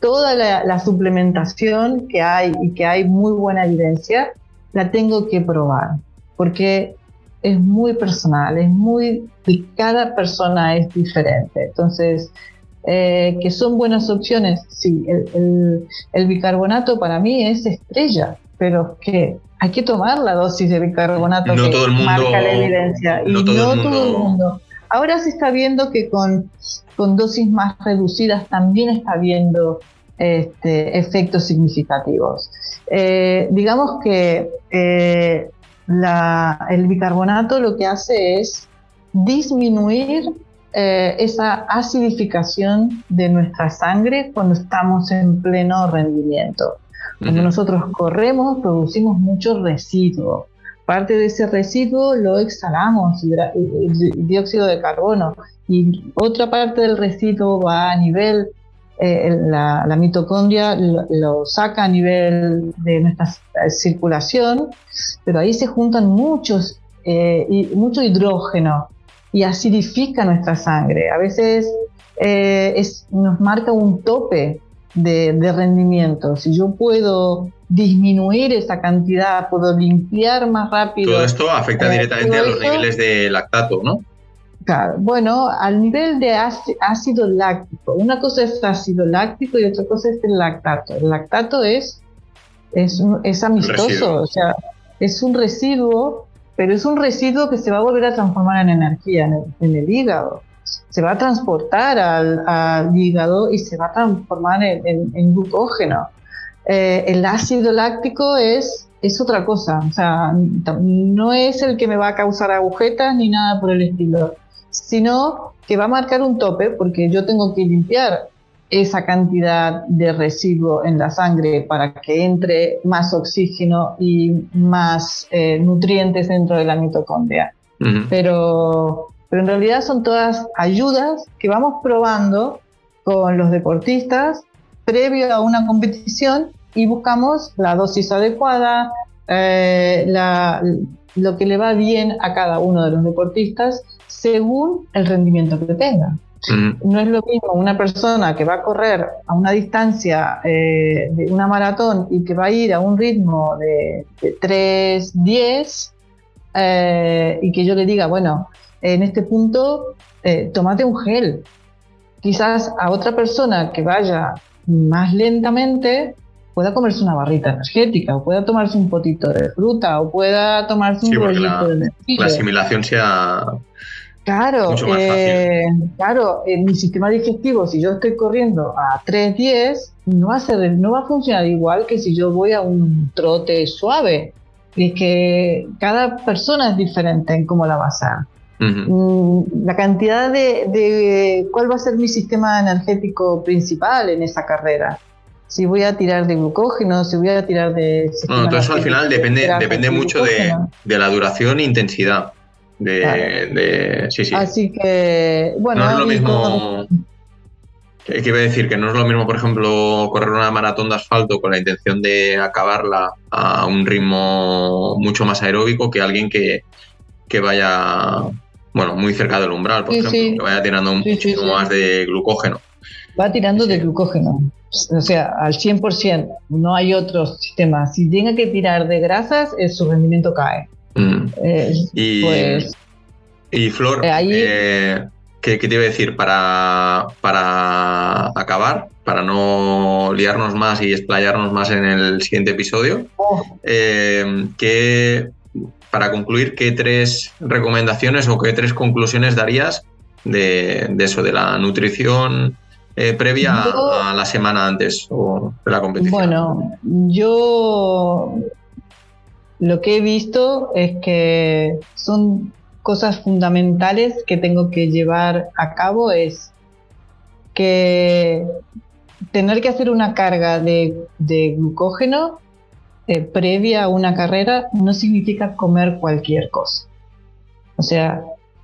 toda la, suplementación que hay y que hay muy buena evidencia, la tengo que probar, porque es muy personal, es muy, cada persona es diferente. Entonces, eh, que son buenas opciones, sí, el, bicarbonato para mí es estrella, pero que hay que tomar la dosis de bicarbonato que marca la evidencia. y no todo, el mundo. Ahora se está viendo que con, con dosis más reducidas también está habiendo este, efectos significativos. Eh, digamos que eh, el bicarbonato lo que hace es disminuir eh, esa acidificación de nuestra sangre cuando estamos en pleno rendimiento. Cuando nosotros corremos, producimos mucho residuo. Parte de ese residuo lo exhalamos, dióxido de carbono, y otra parte del residuo va a nivel eh, la, mitocondria lo, saca a nivel de nuestra eh, circulación, pero ahí se juntan muchos, eh, y, mucho hidrógeno y acidifica nuestra sangre. A veces nos marca un tope de, rendimiento. Si yo puedo disminuir esa cantidad, puedo limpiar más rápido. Todo esto afecta directamente a los niveles de lactato, ¿no? Claro, bueno, al nivel de ácido láctico. Una cosa es ácido láctico y otra cosa es el lactato. El lactato es, es, es amistoso, o sea, es un residuo, pero es un residuo que se va a volver a transformar en energía en el, hígado. Se va a transportar al, hígado y se va a transformar en, glucógeno. Eh, el ácido láctico es, es otra cosa, o sea, no es el que me va a causar agujetas ni nada por el estilo, sino que va a marcar un tope porque yo tengo que limpiar esa cantidad de residuo en la sangre para que entre más oxígeno y más eh, nutrientes dentro de la mitocondria. pero, pero en realidad son todas ayudas que vamos probando con los deportistas previo a una competición y buscamos la dosis adecuada, eh, lo que le va bien a cada uno de los deportistas según el rendimiento que tenga. No es lo mismo una persona que va a correr a una distancia eh, de una maratón y que va a ir a un ritmo de, 3.10 eh, y que yo le diga, bueno, en este punto, eh, tomate un gel. Quizás a otra persona que vaya más lentamente pueda comerse una barrita energética, o pueda tomarse un potito de fruta, o pueda tomarse un rollito de La asimilación sea Claro, eh, claro, en mi sistema digestivo, si yo estoy corriendo a 3.10, no va, a ser, no va a funcionar igual que si yo voy a un trote suave. Y es que cada persona es diferente en cómo la va a hacer. Mm, la cantidad de, cuál va a ser mi sistema energético principal en esa carrera. Si voy a tirar de glucógeno, si voy a tirar de... Bueno, todo eso al final depende, depende mucho de, de la duración e intensidad. De, sí, sí. Así que, bueno. No es lo mismo. Que iba a decir que no es lo mismo, por ejemplo, correr una maratón de asfalto con la intención de acabarla a un ritmo mucho más aeróbico que alguien que, que vaya, bueno, muy cerca del umbral, por ejemplo, que vaya tirando un más de glucógeno. Va tirando de glucógeno, o sea, al 100%, no hay otro sistema. Si tenga que tirar de grasas, su rendimiento cae. Mm. Eh, y, pues, y, Flor, eh, eh, ¿qué, te iba a decir? Para, para acabar, para no liarnos más y explayarnos más en el siguiente episodio, oh. Para concluir, ¿qué tres recomendaciones o qué tres conclusiones darías de, eso, de la nutrición previa a la semana antes o de la competición? Bueno, yo lo que he visto es que son cosas fundamentales que tengo que llevar a cabo es que tener que hacer una carga de, glucógeno eh, previa a una carrera no significa comer cualquier cosa. O sea,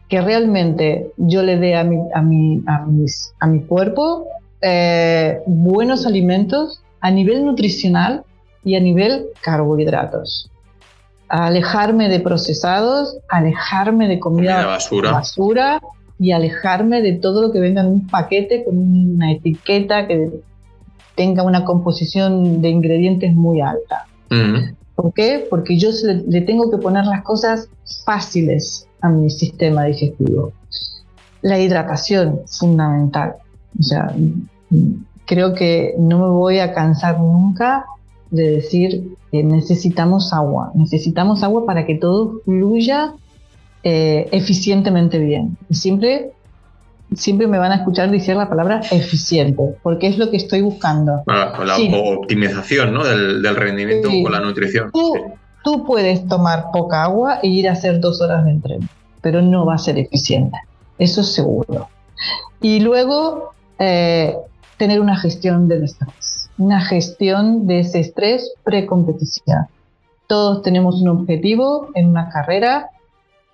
que realmente yo le dé a mi, a mi, a mis, a mi cuerpo eh, buenos alimentos a nivel nutricional y a nivel carbohidratos alejarme de procesados, alejarme de comida, basura. y alejarme de todo lo que venga en un paquete con una etiqueta que tenga una composición de ingredientes muy alta. Mm. ¿Por qué? Porque yo le, tengo que poner las cosas fáciles a mi sistema digestivo. La hidratación, fundamental. O sea, creo que no me voy a cansar nunca de decir que necesitamos agua, necesitamos agua para que todo fluya eh, eficientemente bien. Siempre, siempre me van a escuchar decir la palabra eficiente, porque es lo que estoy buscando. Ah, la optimización ¿no? del, rendimiento con la nutrición. Tú, puedes tomar poca agua e ir a hacer dos horas de entreno, pero no va a ser eficiente, eso es seguro. Y luego, eh, tener una gestión del estrés una gestión de ese estrés pre-competición. Todos tenemos un objetivo en una carrera,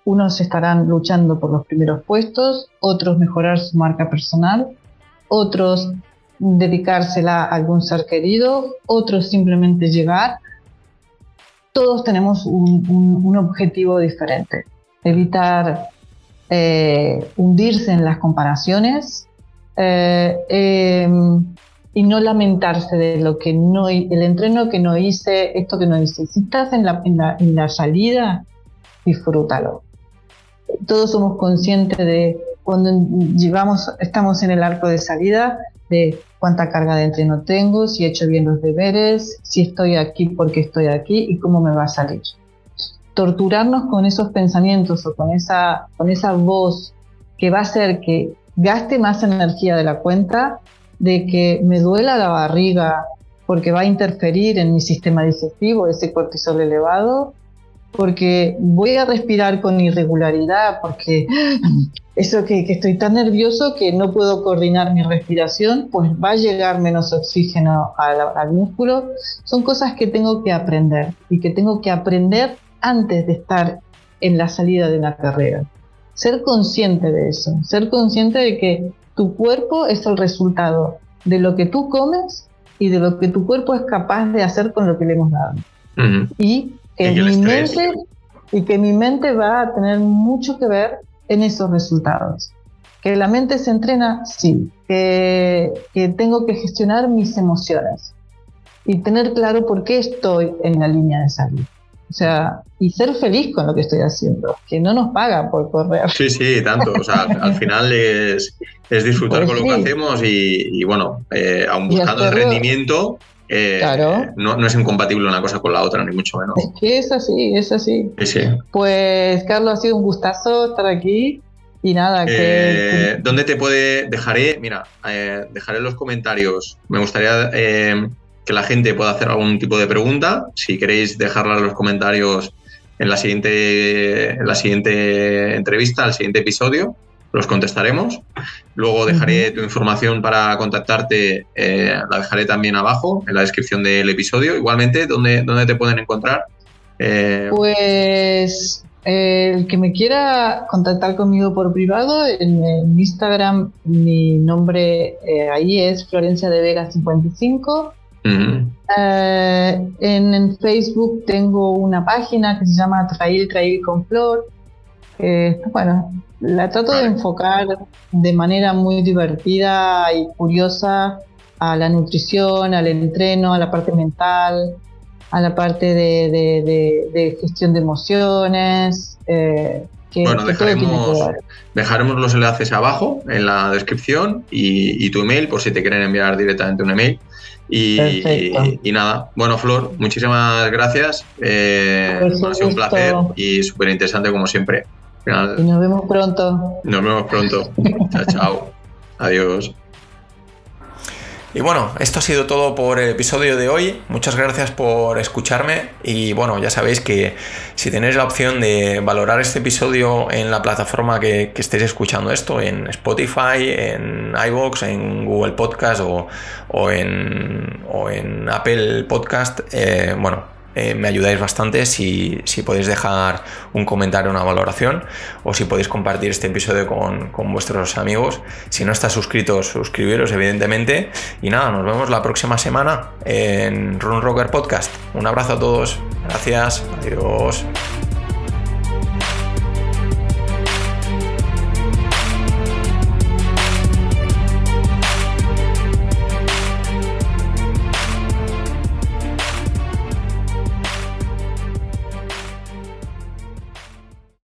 unos estarán luchando por los primeros puestos, otros mejorar su marca personal, otros dedicársela a algún ser querido, otros simplemente llegar. Todos tenemos un, objetivo diferente. Evitar eh, hundirse en las comparaciones, eh, em, y no lamentarse de lo que no, el entreno que no hice, esto que no hice. Si estás en la, en la, salida, disfrútalo. Todos somos conscientes de cuando llevamos, estamos en el arco de salida, de cuánta carga de entreno tengo, si he hecho bien los deberes, si estoy aquí porque estoy aquí y cómo me va a salir. Torturarnos con esos pensamientos o con esa, con esa voz que va a hacer que gaste más energía de la cuenta, de que me duela la barriga porque va a interferir en mi sistema digestivo ese cortisol elevado, porque voy a respirar con irregularidad, porque eso que, estoy tan nervioso que no puedo coordinar mi respiración, pues va a llegar menos oxígeno al, músculo. Son cosas que tengo que aprender y que tengo que aprender antes de estar en la salida de una carrera. Ser consciente de eso, ser consciente de que tu cuerpo es el resultado de lo que tú comes y de lo que tu cuerpo es capaz de hacer con lo que le hemos dado. Y que mi mente y que mi mente va a tener mucho que ver en esos resultados. Que la mente se entrena, sí. Que, que tengo que gestionar mis emociones y tener claro por qué estoy en la línea de salud. O sea, y ser feliz con lo que estoy haciendo, que no nos paga por correr. Sí, sí, tanto. O sea, al final es, es disfrutar pues con lo que hacemos y, bueno, eh, aún buscando el rendimiento, eh, claro. no, es incompatible una cosa con la otra, ni mucho menos. Es que es así, es así. Pues, Carlos, ha sido un gustazo estar aquí. Y nada, que. Eh, ¿Dónde te puede.? Dejaré, mira, eh, dejaré en los comentarios. Me gustaría que la gente pueda hacer algún tipo de pregunta. Si queréis dejarla en los comentarios en la siguiente, en la siguiente entrevista, al siguiente episodio los contestaremos. Luego dejaré tu información para contactarte, eh, la dejaré también abajo en la descripción del episodio. Igualmente, ¿dónde, dónde te pueden encontrar? Eh, pues el que me quiera contactar conmigo por privado, en, Instagram mi nombre eh, ahí es Florencia de Vega 55. en, Facebook tengo una página que se llama Trail Trail con Flor. bueno, la trato de enfocar de manera muy divertida y curiosa a la nutrición, al entreno, a la parte mental, a la parte de, gestión de emociones. Eh, bueno, dejaremos, dejaremos, los enlaces abajo en la descripción y, tu email por si te quieren enviar directamente un email. Y, y, nada, bueno, Flor, muchísimas gracias. Eh, pues ha sido un placer y súper interesante como siempre. Y nos vemos pronto. Nos vemos pronto. chao, chao. Adiós. Y bueno, esto ha sido todo por el episodio de hoy. Muchas gracias por escucharme. Y bueno, ya sabéis que si tenéis la opción de valorar este episodio en la plataforma que, estéis escuchando esto, en Spotify, en iVoox, en Google Podcast o, en, o en Apple Podcast, eh, bueno, eh, me ayudáis bastante si, podéis dejar un comentario, una valoración o si podéis compartir este episodio con, con vuestros amigos. Si no estáis suscritos, suscribiros evidentemente. Y nada, nos vemos la próxima semana en Run Rocker Podcast. Un abrazo a todos. Gracias. Adiós.